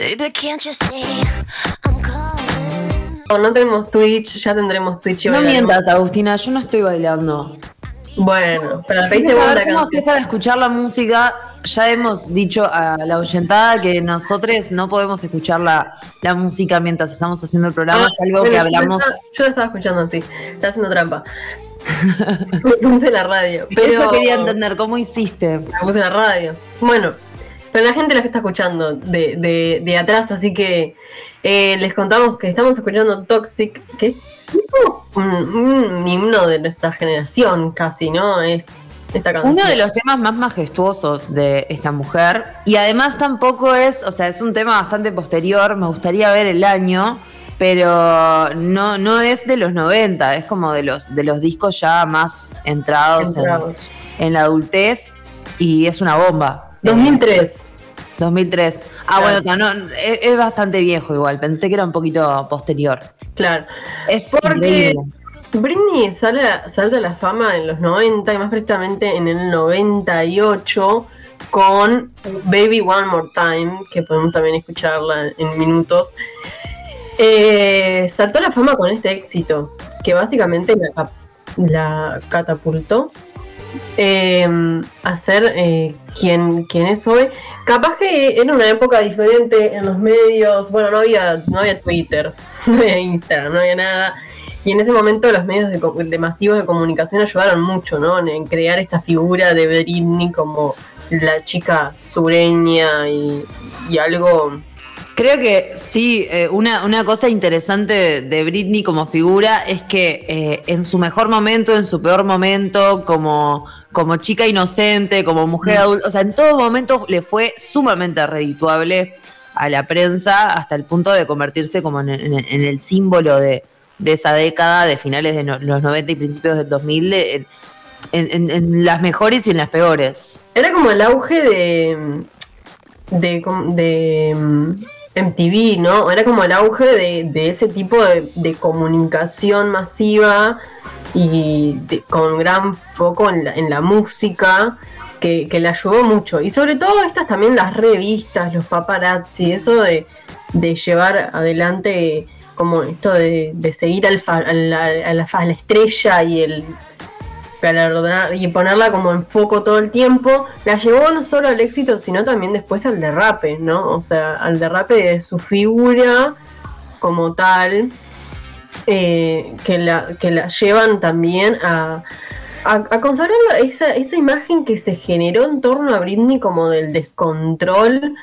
Baby, can't you see I'm calling? No, no tenemos Twitch, ya tendremos Twitch. y No bailaremos. mientas, Agustina, yo no estoy bailando. Bueno, pero pediste vos la ¿Cómo haces para escuchar la música? Ya hemos dicho a la oyentada que nosotros no podemos escuchar la, la música mientras estamos haciendo el programa, Ah, salvo que yo hablamos. estaba- Yo la estaba escuchando así, estaba haciendo trampa. Me puse en la radio. Pero Eso quería entender, ¿cómo hiciste? Me puse en la radio. Bueno, pero la gente la que está escuchando de, de, de atrás, así que eh, les contamos que estamos escuchando Toxic, que es tipo un, himno de nuestra generación casi, ¿no? Es esta canción. Uno de los temas más majestuosos de esta mujer, y además tampoco es, o sea, es un tema bastante posterior, me gustaría ver el año, pero no, no es de los 90, es como de los, de los discos ya más entrados, en- Entrados. En, la adultez, y es una bomba. 2003. 2003. Ah, Claro. bueno, no, es, es bastante viejo igual, pensé que era un poquito posterior. Claro. Es Porque increíble. Britney sale, salta a la fama en los 90 y más precisamente en el 98 con Baby One More Time, que podemos también escucharla en minutos. Eh, saltó a la fama con este éxito, que básicamente la, la catapultó eh, a ser eh, quien, quien es hoy. Capaz que era una época diferente en los medios, bueno, no había, no había Twitter, no había Instagram, no había nada. Y en ese momento los medios de, de masivos de comunicación ayudaron mucho, ¿no? En crear esta figura de Britney como la chica sureña y, y algo... Creo que sí, eh, una, una cosa interesante de, Britney como figura es que eh, en su mejor momento, en su peor momento, como, como chica inocente, como mujer adulta, o sea, en todo momento le fue sumamente redituable a la prensa hasta el punto de convertirse como en, en- en el símbolo de, de esa década de finales de no- los 90 y principios del 2000, de- en, en- las mejores y en las peores. Era como el auge de. de. de mm, MTV, ¿no? Era como el auge de, de ese tipo de, de comunicación masiva y con gran foco en la, en la música que, que le ayudó mucho. Y sobre todo estas también las revistas, los paparazzi, eso de, llevar adelante como esto de, de seguir al fa- la, a la- a la estrella y el galardonar y ponerla como en foco todo el tiempo, la llevó no solo al éxito, sino también después al derrape, ¿no? O sea, al derrape de su figura como tal, eh, que, la, que la llevan también a, a, a consagrar esa, esa imagen que se generó en torno a Britney como del descontrol.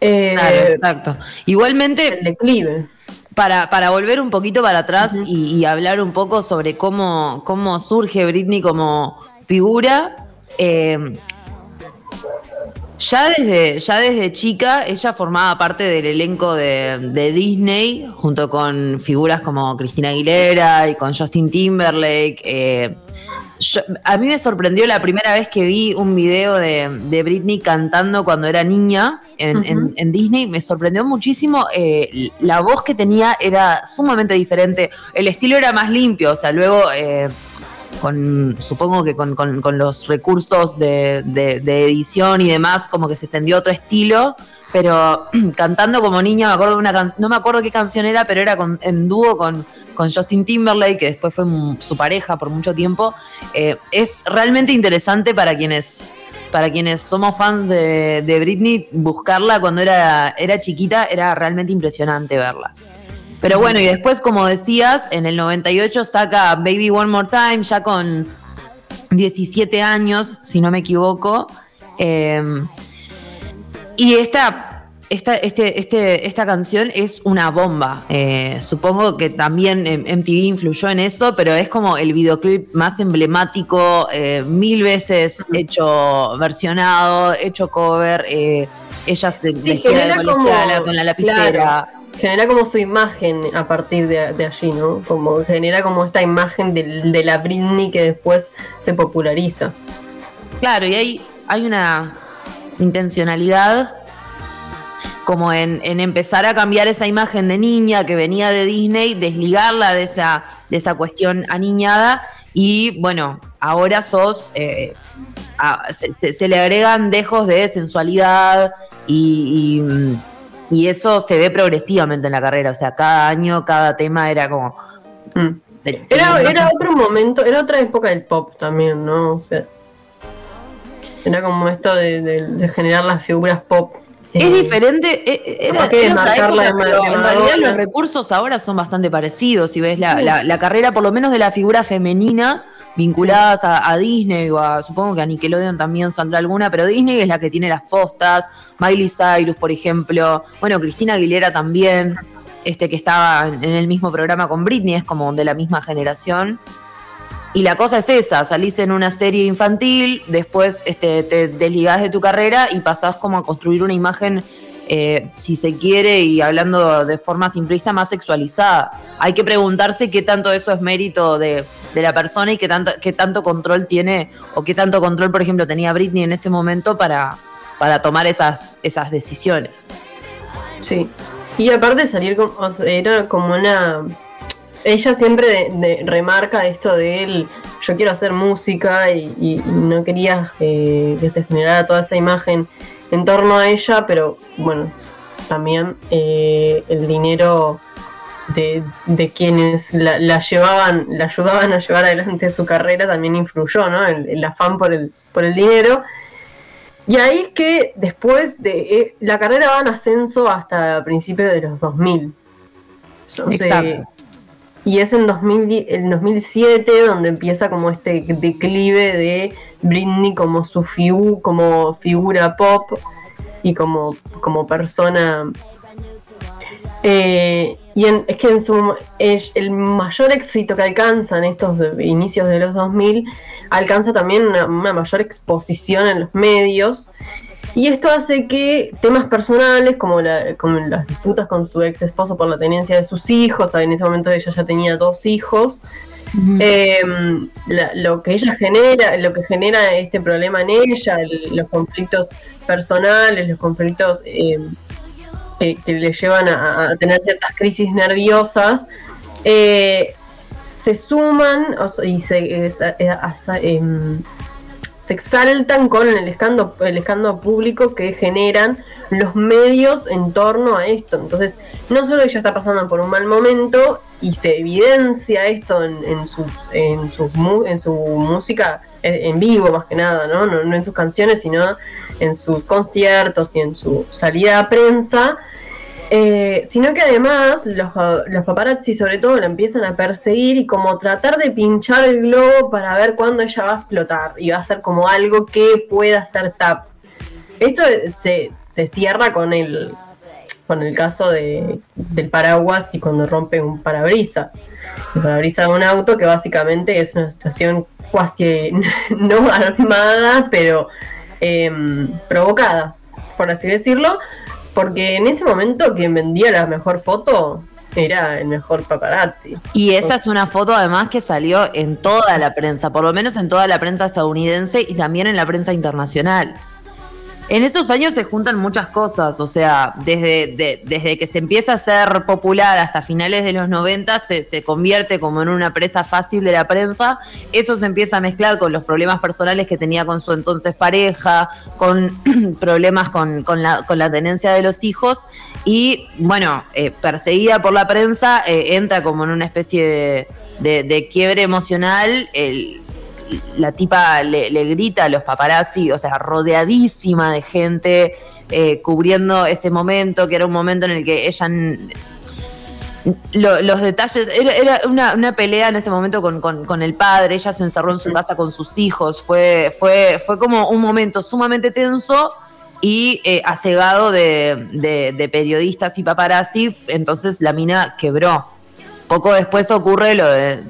eh, Claro, exacto. Igualmente, el declive. Para, para volver un poquito para atrás y, y hablar un poco sobre cómo, cómo surge Britney como figura, eh, ya, desde, ya desde chica ella formaba parte del elenco de, de Disney, junto con figuras como Cristina Aguilera y con Justin Timberlake. eh, yo- a mí me sorprendió la primera vez que vi un video de, de Britney cantando cuando era niña en, en- Ujú. en Disney. Me sorprendió muchísimo. eh, la voz que tenía era sumamente diferente. El estilo era más limpio. O sea, luego, eh, con, supongo que con, con- con los recursos de, de- de edición y demás, como que se extendió otro estilo. Pero cantando como niña, me acuerdo de una canción, no me acuerdo qué canción era, pero era en dúo con, con Justin Timberlake, que después fue su pareja por mucho tiempo. Eh, es realmente interesante para quienes, para quienes somos fans de, de Britney, buscarla cuando era, era chiquita, era realmente impresionante verla. Pero bueno, y después, como decías, en el 98 saca Baby One More Time, ya con 17 años, si no me equivoco. Eh, y esta, esta, este, este, esta canción es una bomba. Eh, supongo que también MTV influyó en eso, pero es como el videoclip más emblemático, eh, mil veces hecho versionado, hecho cover. eh, ella se vestida de genera como- colegiala con la lapicera. claro. genera como su imagen a partir de, de allí, ¿no? Como genera como esta imagen del- de, la Britney que después se populariza. Claro, y hay, hay una intencionalidad como en, en empezar a cambiar esa imagen de niña que venía de Disney, desligarla de esa, de esa cuestión aniñada y bueno, ahora sos, eh, a- se, se- se le agregan dejos de sensualidad y, y, Y eso se ve progresivamente en la carrera, o sea, cada año, cada tema era como... Mm. Era, era otro momento, era otra época del pop también, ¿no? O sea, era como esto de, de- de generar las figuras pop. Es eh, diferente, eh, era, capaz que era otra marcarla época, de pero en realidad los recursos ahora son bastante parecidos. Si ves la, la- la carrera, por lo menos de las figuras femeninas vinculadas a, a Disney o a, supongo que a Nickelodeon también saldrá alguna, pero Disney es la que tiene las postas, Miley Cyrus, por ejemplo, bueno, Cristina Aguilera también, este que estaba en el mismo programa con Britney, es como de la misma generación. Y la cosa es esa, salís en una serie infantil, después este, te desligás de tu carrera y pasás como a construir una imagen, eh, si se quiere, y hablando de forma simplista, más sexualizada. Hay que preguntarse qué tanto eso es mérito de, de la persona y qué tanto, qué tanto control tiene, o qué tanto control, por ejemplo, tenía Britney en ese momento para, para tomar esas, esas decisiones. Sí. Y aparte salir sea, era como una ella siempre remarca esto de él, yo quiero hacer música y, no quería eh, que se generara toda esa imagen en torno a ella, pero bueno, también eh, el dinero de, quienes la, llevaban, la ayudaban a llevar adelante su carrera también influyó, ¿no? El, afán por el, por el dinero. Y ahí es que después de eh, la carrera va en ascenso hasta principios de los 2000. So, Exacto. Y es en 2010 el 2007 donde empieza como este declive de Britney como su como figura pop y como, como persona. Eh, y en- es que en su es el mayor éxito que alcanza en estos inicios de los 2000 alcanza también una mayor exposición en los medios y esto hace que temas personales como, la- como las disputas con su ex esposo por la tenencia de sus hijos, en ese momento ella ya tenía dos hijos, eh, la- lo que ella genera, lo que genera este problema en ella, el- los conflictos personales, los conflictos eh, que, que le llevan a, a tener ciertas crisis nerviosas, eh, se suman o y se, se exaltan con el escándalo, el escándalo público que generan los medios en torno a esto. Entonces, no solo ella está pasando por un mal momento y se evidencia esto en, en, sus, en, sus en su música eh, en vivo más que nada. ¿no? No en sus canciones, sino en sus conciertos y en su salida a prensa. Eh, sino que además los, paparazzi sobre todo la empiezan a perseguir y como tratar de pinchar el globo para ver cuándo ella va a explotar y va a ser como algo que pueda ser tap. Esto se, se cierra con el, con el caso de, del paraguas y cuando rompe un parabrisa. El parabrisa de un auto que básicamente es una situación casi no armada, pero em, provocada, por así decirlo, porque en ese momento quien vendía la mejor foto era el mejor paparazzi. Y esa es una foto además que salió en toda la prensa, por lo menos en toda la prensa estadounidense y también en la prensa internacional. En esos años se juntan muchas cosas, o sea, desde, de- desde que se empieza a ser popular hasta finales de los 90 se, se convierte como en una presa fácil de la prensa, eso se empieza a mezclar con los problemas personales que tenía con su entonces pareja, con problemas con, con la, con la tenencia de los hijos y bueno, eh, perseguida por la prensa, eh, entra como en una especie de, de- de quiebre emocional. el- la tipa le, le grita a los paparazzi, o sea, rodeadísima de gente, eh, cubriendo ese momento, que era un momento en el que ella... lo- los detalles, era, era una, una pelea en ese momento con, con- con el padre, ella se encerró en su casa con sus hijos, fue, fue, fue como un momento sumamente tenso y eh, asegado de, de- de periodistas y paparazzi, entonces la mina quebró. Poco después ocurre lo de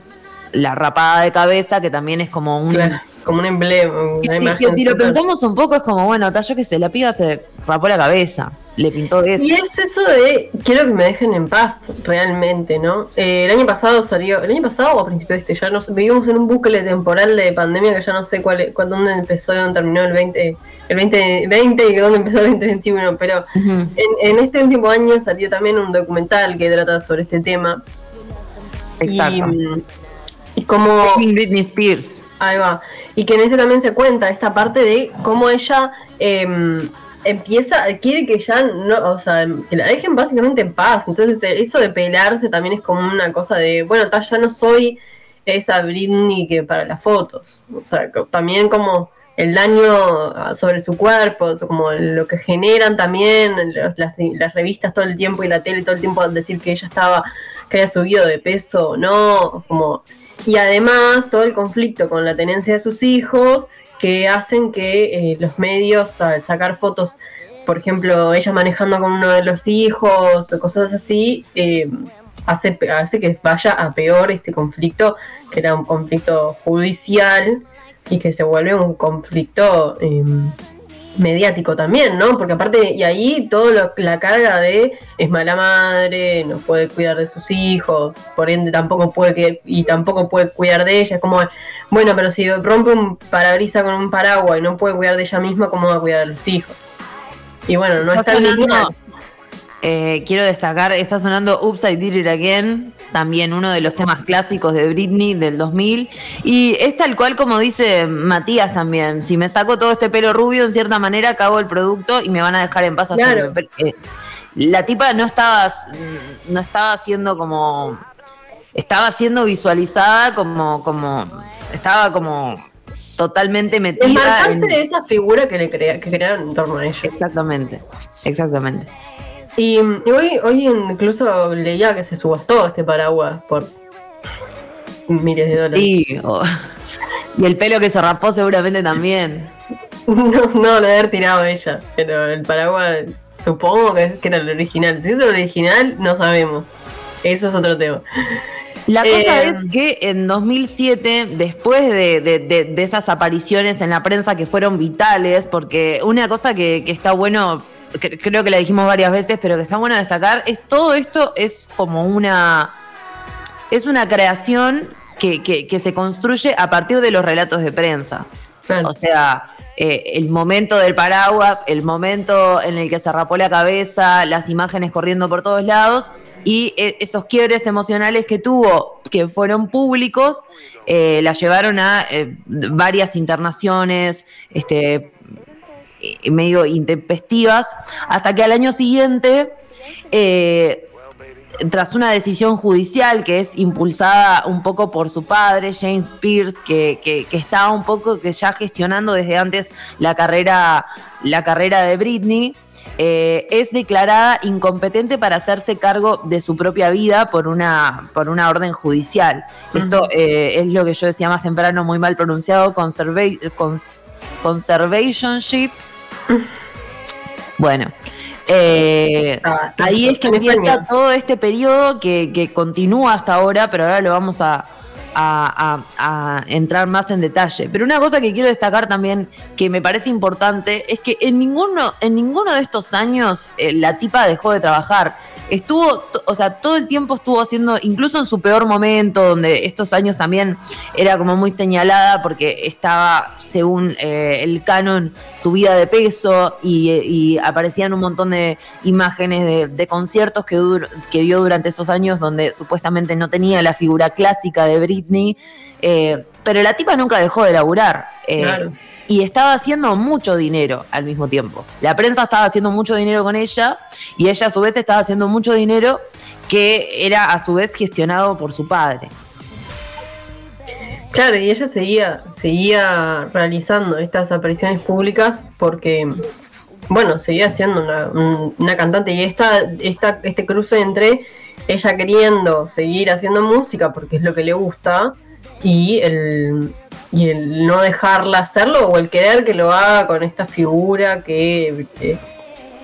la rapada de cabeza, que también es como un... Claro, como un emblema. una si, imagen que si lo pensamos un poco es como, bueno, ta, yo que sé, la piba se rapó la cabeza, le pintó eso. Y es eso de quiero que me dejen en paz, realmente, ¿no? Eh, el año pasado salió, el año pasado o a principio de este, ya no sé, vivimos en un bucle temporal de pandemia que ya no sé cuál, cuál- dónde empezó y dónde terminó el 20, el 2020 y dónde empezó el 2021, pero en, en este último año salió también un documental que trata sobre este tema. Exacto. Y, mm, y como Britney Spears. Ahí va. Y que en ese también se cuenta esta parte de cómo ella em, empieza, quiere que ya no, o sea, que la dejen básicamente en paz. Entonces, eso de pelarse también es como una cosa de, bueno, ta, ya no soy esa Britney que para las fotos. O sea, también como el daño sobre su cuerpo, como lo que generan también los- las, las revistas todo el tiempo y la tele todo el tiempo al decir que ella estaba, que había subido de peso o no, como y además todo el conflicto con la tenencia de sus hijos que hacen que eh, los medios al sacar fotos, por ejemplo, ella manejando con uno de los hijos o cosas así, eh, hace, hace que vaya a peor este conflicto, que era un conflicto judicial y que se vuelve un conflicto eh, mediático también, ¿no? Porque aparte, y ahí todo lo- la carga de es mala madre, no puede cuidar de sus hijos, por ende tampoco puede que, y tampoco puede cuidar de ella, es como, bueno, pero si rompe un parabrisa con un paraguas y no puede cuidar de ella misma, ¿cómo va a cuidar de los hijos? Y bueno, no Está bien. Eh, quiero destacar, está sonando I Did It Again, también uno de los temas clásicos de Britney del 2000. Y es tal cual como dice Matías también, si me saco todo este pelo rubio, en cierta manera cago el producto y me van a dejar en paz hasta Claro. que eh, La tipa no estaba, no estaba siendo como, estaba siendo visualizada como, como, estaba como totalmente metida Desmarcarse en- de esa figura que le crea, que crearon en torno a ella. Exactamente, exactamente. Y, y hoy, hoy incluso leía que se subastó este paraguas por miles de dólares. Sí, y el pelo que se rapó seguramente también. No, no, lo haber tirado ella, pero el paraguas supongo que, que era el original. Si es el original, no sabemos. Eso es otro tema. La cosa Eh, es que en 2007, después de, de- de- de esas apariciones en la prensa que fueron vitales, porque una cosa que, que está bueno, que creo que la dijimos varias veces, pero que está bueno destacar, es todo esto es como una, es una creación que, que- que se construye a partir de los relatos de prensa. Claro. O sea, eh, el momento del paraguas, el momento en el que se rapó la cabeza, las imágenes corriendo por todos lados y eh, esos quiebres emocionales que tuvo, que fueron públicos, eh, la llevaron a eh, varias internaciones, este, medio intempestivas, hasta que al año siguiente eh, tras una decisión judicial que es impulsada un poco por su padre, James Pierce, que, que, que estaba un poco que ya gestionando desde antes la carrera, la carrera de Britney, eh, es declarada incompetente para hacerse cargo de su propia vida por una, por una orden judicial. Esto eh, es lo que yo decía más temprano, muy mal pronunciado, conserva- cons- conservationship. Bueno, eh, Ah, ahí es que empieza todo este periodo que, que continúa hasta ahora, pero ahora lo vamos a, a- a- a entrar más en detalle. Pero una cosa que quiero destacar también, que me parece importante, es que en ninguno, en ninguno de estos años eh, la tipa dejó de trabajar. Estuvo, o sea, todo el tiempo estuvo haciendo, incluso en su peor momento, donde estos años también era como muy señalada porque estaba, según eh, el canon, subida de peso y, aparecían un montón de imágenes de, de conciertos que, dur- que dio durante esos años donde supuestamente no tenía la figura clásica de Britney. eh, pero la tipa nunca dejó de laburar. Eh, Claro. y estaba haciendo mucho dinero al mismo tiempo. La prensa estaba haciendo mucho dinero con ella y ella a su vez estaba haciendo mucho dinero que era a su vez gestionado por su padre. Claro, y ella seguía, seguía realizando estas apariciones públicas porque, bueno, seguía siendo una, un- una cantante y esta, esta, este cruce entre ella queriendo seguir haciendo música porque es lo que le gusta y el, y el no dejarla hacerlo o el querer que lo haga con esta figura que, que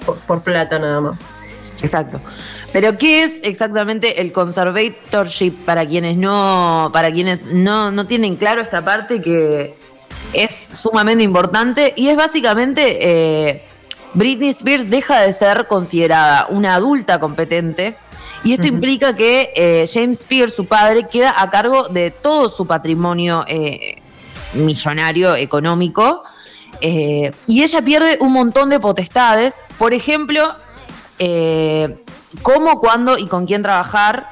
por, por plata nada más. Exacto. Pero ¿qué es exactamente el conservatorship para quienes no, para quienes no, no tienen claro esta parte que es sumamente importante y es básicamente eh, Britney Spears deja de ser considerada una adulta competente y esto implica que eh, James Spears, su padre, queda a cargo de todo su patrimonio eh, millonario económico eh, y ella pierde un montón de potestades, por ejemplo, eh, cómo, cuándo y con quién trabajar.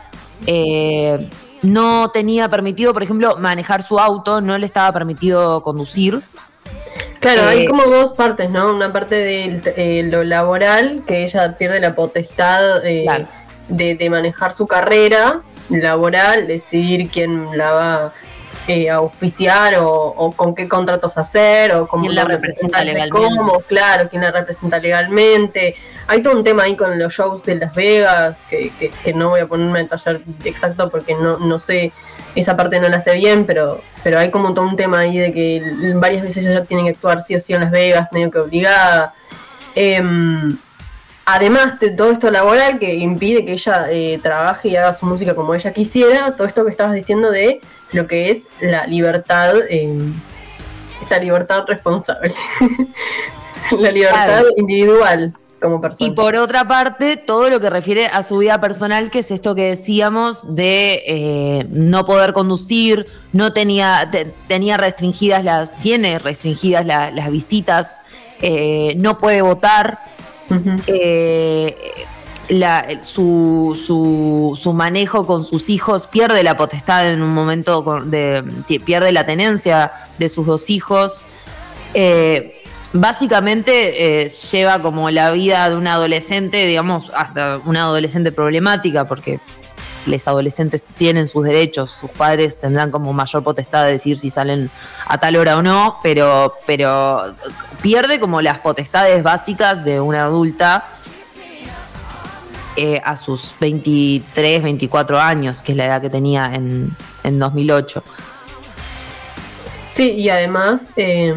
eh, no tenía permitido, por ejemplo, manejar su auto, no le estaba permitido conducir. Claro, Eh, hay como dos partes, ¿no? Una parte de eh, lo laboral, que ella pierde la potestad eh, Claro. De, de manejar su carrera laboral, decidir quién la va eh, a auspiciar o, o con qué contratos hacer o cómo ¿Quién la representa legalmente? cómo, claro, quién la representa legalmente. Hay todo un tema ahí con los shows de Las Vegas, que, que- que no voy a ponerme a detallar exacto porque no, no sé, esa parte no la sé bien, pero, pero hay como todo un tema ahí de que varias veces ella tiene que actuar sí o sí en Las Vegas, medio que obligada. Em, además de todo esto laboral que impide que ella eh, trabaje y haga su música como ella quisiera, todo esto que estabas diciendo de lo que es la libertad, em, esta libertad responsable, la libertad Claro. individual como persona. Y por otra parte, todo lo que refiere a su vida personal, que es esto que decíamos de eh, no poder conducir, no tenía, te- tenía restringidas las, tiene restringidas la- las visitas, eh, no puede votar, Eh, la- su, su, su manejo con sus hijos pierde la potestad en un momento, de, pierde la tenencia de sus dos hijos. Eh, básicamente eh, lleva como la vida de un adolescente, digamos, hasta una adolescente problemática, porque los adolescentes tienen sus derechos, sus padres tendrán como mayor potestad de decir si salen a tal hora o no, pero, pero pierde como las potestades básicas de una adulta eh, a sus 23, 24 años, que es la edad que tenía en, en 2008. Sí, y además, eh,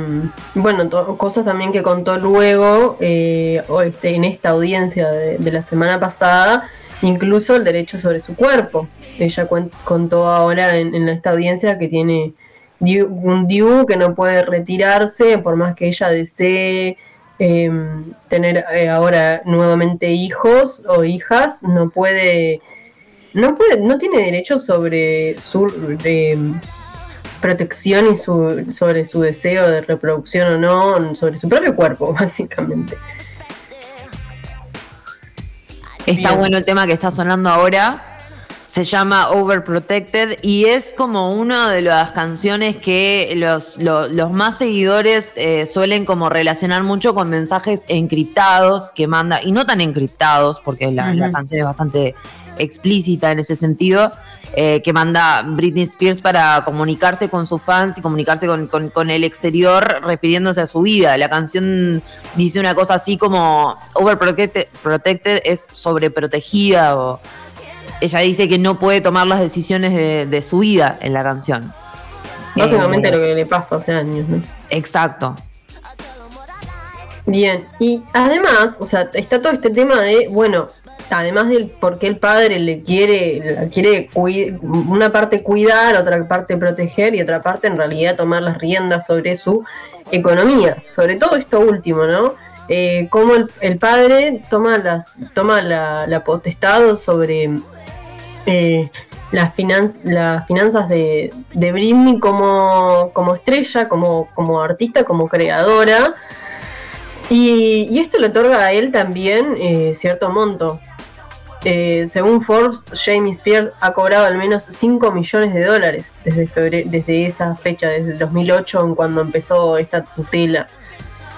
bueno, cosas también que contó luego eh, este, en esta audiencia de, de la semana pasada, incluso el derecho sobre su cuerpo. Ella contó ahora en, en esta audiencia que tiene un DIU que no puede retirarse por más que ella desee eh, tener eh, ahora nuevamente hijos o hijas, no puede, no puede, no tiene derecho sobre su eh, protección y su, sobre su deseo de reproducción o no, sobre su propio cuerpo, básicamente. Está Bien. bueno el tema que está sonando ahora. Se llama Overprotected y es como una de las canciones que los, lo- los más seguidores eh, suelen como relacionar mucho con mensajes encriptados que manda, y no tan encriptados, porque la, canción es bastante explícita en ese sentido, eh, que manda Britney Spears para comunicarse con sus fans y comunicarse con, con- con el exterior refiriéndose a su vida. La canción dice una cosa así como Overprotected protected es sobreprotegida o ella dice que no puede tomar las decisiones de, de su vida en la canción. Básicamente Eh, lo que le pasa hace años, ¿no? Exacto. Bien, y además, o sea, está todo este tema de, bueno, además del por qué el padre le quiere, la quiere una parte cuidar, otra parte proteger y otra parte en realidad tomar las riendas sobre su economía, sobre todo esto último, ¿no? Eh, cómo el, padre toma las toma la, la potestad sobre eh, las, finan- las finanzas de, Britney como, como estrella, como, como artista, como creadora. Y, y esto le otorga a él también eh, cierto monto. Eh, según Forbes, Jamie Spears ha cobrado al menos 5 millones de dólares desde, esa fecha, desde el 2008, en cuando empezó esta tutela.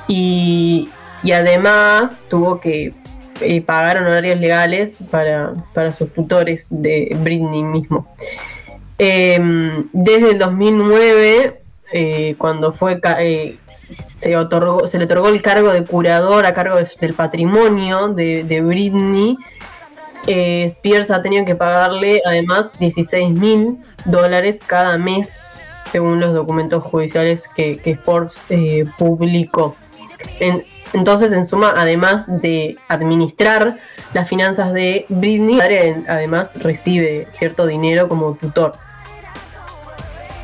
Y, y además tuvo que eh, pagar honorarios legales para, sus tutores de Britney mismo. Em, desde el 2009, eh, cuando fue se, otorgó, se le otorgó el cargo de curador a cargo de- del patrimonio de Britney, eh, Spears ha tenido que pagarle además 16 mil dólares cada mes, según los documentos judiciales que, Forbes eh, publicó. En- entonces, en suma, además de administrar las finanzas de Britney, además recibe cierto dinero como tutor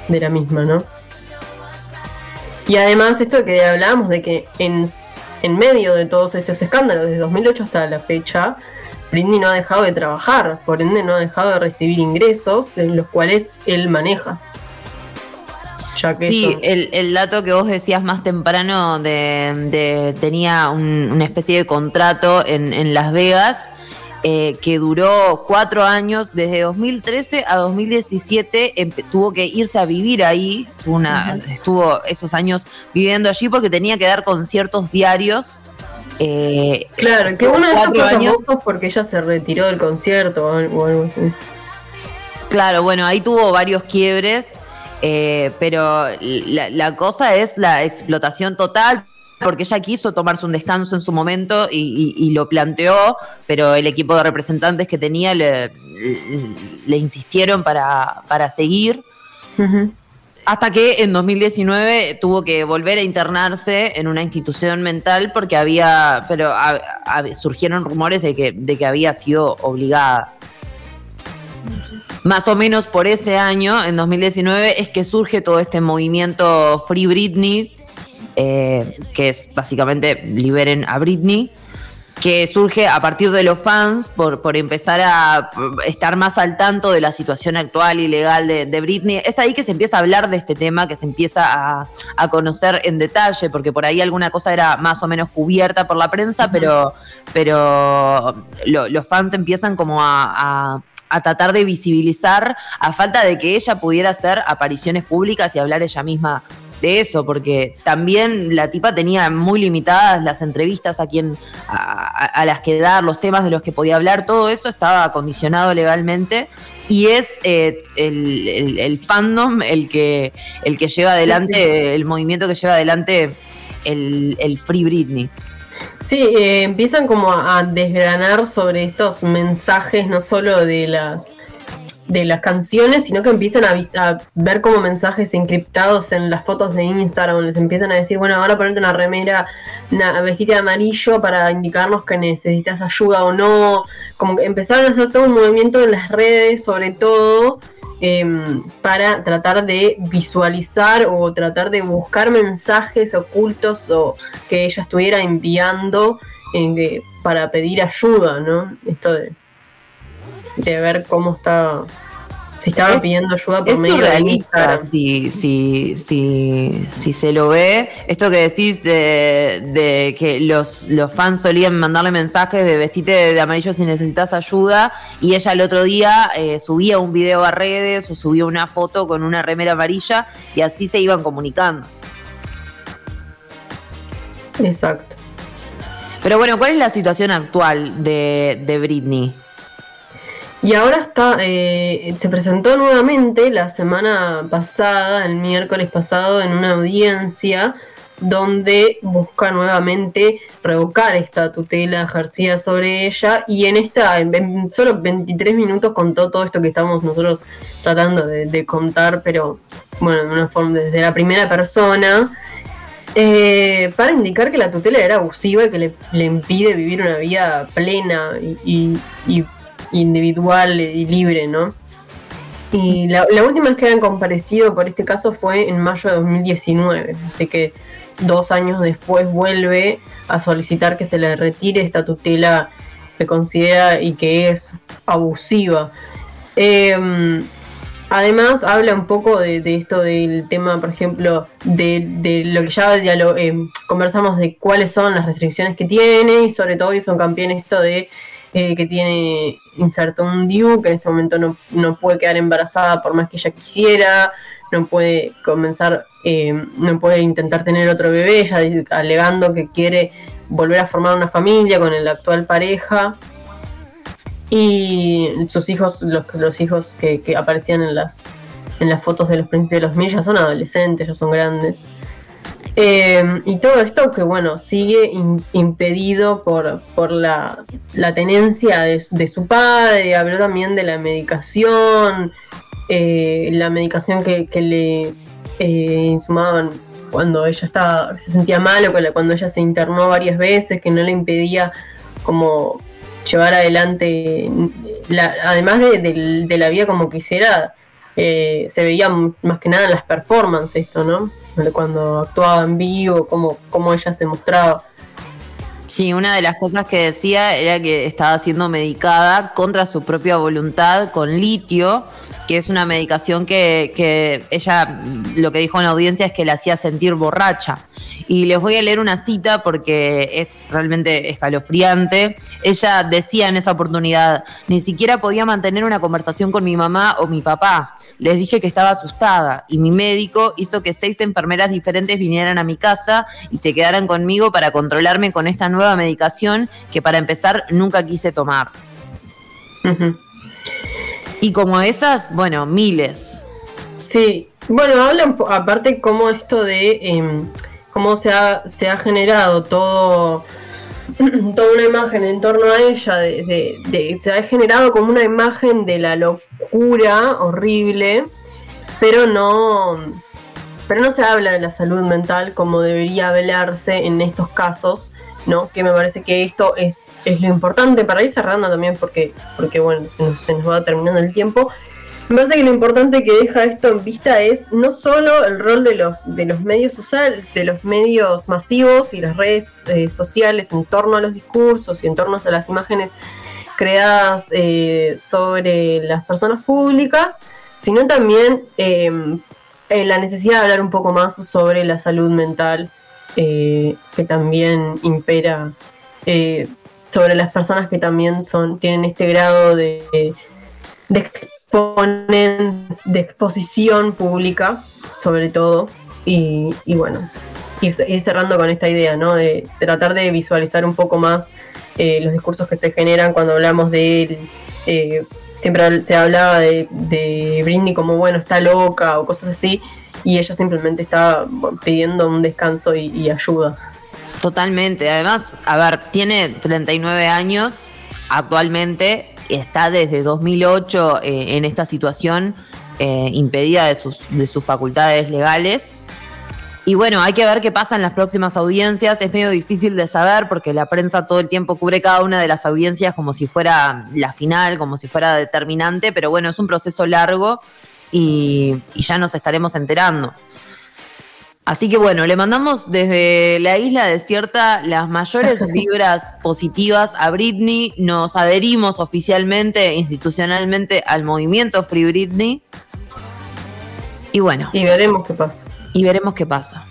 de la misma, ¿no? Y además esto que hablábamos de que en, en medio de todos estos escándalos, desde 2008 hasta la fecha, Britney no ha dejado de trabajar, por ende no ha dejado de recibir ingresos en los cuales él maneja. Ya que Sí, eso- el, el dato que vos decías más temprano de, de- tenía un- una especie de contrato en, en Las Vegas eh, que duró cuatro años, desde 2013 a 2017 empe- tuvo que irse a vivir ahí, una, estuvo esos años viviendo allí porque tenía que dar conciertos diarios. Eh, Claro, que uno de cuatro fue años famoso porque ella se retiró del concierto o algo, así. Claro, bueno, ahí tuvo varios quiebres, eh, pero la, la cosa es la explotación total, porque ella quiso tomarse un descanso en su momento y, y- y lo planteó, pero el equipo de representantes que tenía le, le- le insistieron para, para seguir. Hasta que en 2019 tuvo que volver a internarse en una institución mental porque había, pero surgieron rumores de que, de que había sido obligada. Más o menos por ese año, en 2019, es que surge todo este movimiento Free Britney, eh, que es básicamente liberen a Britney, que surge a partir de los fans por, por empezar a estar más al tanto de la situación actual y legal de, de Britney. Es ahí que se empieza a hablar de este tema, que se empieza a, a conocer en detalle, porque por ahí alguna cosa era más o menos cubierta por la prensa, pero, pero lo- los fans empiezan como a, a- a tratar de visibilizar a falta de que ella pudiera hacer apariciones públicas y hablar ella misma de eso, porque también la tipa tenía muy limitadas las entrevistas a quien a, a- a las que dar, los temas de los que podía hablar, todo eso estaba acondicionado legalmente y es eh, el, el- el fandom el que el que lleva adelante, el movimiento que lleva adelante el, el Free Britney. Sí, eh, empiezan como a, a desgranar sobre estos mensajes, no solo de las de las canciones, sino que empiezan a, ver como mensajes encriptados en las fotos de Instagram, les empiezan a decir, bueno, ahora ponerte una remera, una vestida de amarillo para indicarnos que necesitas ayuda o no, como que empezaron a hacer todo un movimiento en las redes, sobre todo, em, para tratar de visualizar o tratar de buscar mensajes ocultos o que ella estuviera enviando en que- para pedir ayuda, ¿no? Esto de, de ver cómo está, si estaba Es- pidiendo ayuda por Es medio de surrealista Instagram. si, si, si, si se lo ve. Esto que decís de, de que los, los fans solían mandarle mensajes de vestite de amarillo si necesitas ayuda y ella el otro día eh, subía un video a redes o subía una foto con una remera amarilla y así se iban comunicando. Exacto. Pero bueno, ¿cuál es la situación actual de, de Britney? Y ahora está, eh, se presentó nuevamente la semana pasada, el miércoles pasado, en una audiencia donde busca nuevamente revocar esta tutela ejercida sobre ella. Y en esta, en, solo 23 minutos contó todo esto que estamos nosotros tratando de, de contar, pero bueno, de una forma desde la primera persona, eh, para indicar que la tutela era abusiva y que le, le impide vivir una vida plena y, y- y individual y libre, ¿no? Y la, última vez que han comparecido por este caso fue en mayo de 2019, así que dos años después vuelve a solicitar que se le retire esta tutela que considera y que es abusiva. Em, Además, habla un poco de, esto del tema, por ejemplo, de, lo que ya eh, conversamos de cuáles son las restricciones que tiene y sobre todo hizo hincapié en esto de eh, que tiene inserto un DIU, que en este momento no, no puede quedar embarazada por más que ella quisiera, no puede comenzar, eh, no puede intentar tener otro bebé, ella alegando que quiere volver a formar una familia con la actual pareja y sus hijos, los, los hijos que, que aparecían en las, en las fotos de los príncipes de los mil ya son adolescentes, ya son grandes. Eh, y todo esto que bueno, sigue impedido por, por la, la tenencia de, de su padre, habló también de la medicación, eh, la medicación que, le eh, insumaban cuando ella estaba, se sentía mal o cuando ella se internó varias veces, que no le impedía como llevar adelante, la- además de, de- de la vida como quisiera, eh, se veía más que nada en las performances esto, ¿no? Cuando actuaba en vivo, cómo, cómo ella se mostraba. Sí, una de las cosas que decía era que estaba siendo medicada contra su propia voluntad con litio, que es una medicación que, que ella lo que dijo en la audiencia es que la hacía sentir borracha. Y les voy a leer una cita porque es realmente escalofriante. Ella decía en esa oportunidad, ni siquiera podía mantener una conversación con mi mamá o mi papá. Les dije que estaba asustada y mi médico hizo que seis enfermeras diferentes vinieran a mi casa y se quedaran conmigo para controlarme con esta nueva medicación que para empezar nunca quise tomar. Y como esas, bueno, miles. Sí, bueno, hablan aparte cómo esto de em, cómo se ha, se ha generado todo, toda una imagen en torno a ella, de, de- de- se ha generado como una imagen de la locura horrible, pero no, pero no se habla de la salud mental como debería hablarse en estos casos, ¿no? Que me parece que esto es, es lo importante para ir cerrando también, porque, porque bueno, se nos, se nos va terminando el tiempo. Me parece que lo importante que deja esto en vista es no solo el rol de los, de los medios sociales, de los medios masivos y las redes eh, sociales en torno a los discursos y en torno a las imágenes creadas eh, sobre las personas públicas, sino también eh, la necesidad de hablar un poco más sobre la salud mental eh, que también impera eh, sobre las personas que también son tienen este grado de, de de exposición pública, sobre todo. Y, bueno, ir, cerrando con esta idea, ¿no? De tratar de visualizar un poco más eh, los discursos que se generan cuando hablamos de él. Eh, siempre se hablaba de, de como, bueno, está loca o cosas así. Y ella simplemente está pidiendo un descanso y, y ayuda. Totalmente. Además, a ver, tiene 39 años actualmente, está desde 2008 eh, en esta situación eh, impedida de sus, de sus facultades legales. Y bueno, hay que ver qué pasa en las próximas audiencias. Es medio difícil de saber porque la prensa todo el tiempo cubre cada una de las audiencias como si fuera la final, como si fuera determinante, pero bueno, es un proceso largo y, y ya nos estaremos enterando. Así que bueno, le mandamos desde la isla desierta las mayores vibras positivas a Britney. Nos adherimos oficialmente, institucionalmente, al movimiento Free Britney. Y bueno, Y veremos qué pasa. y veremos qué pasa.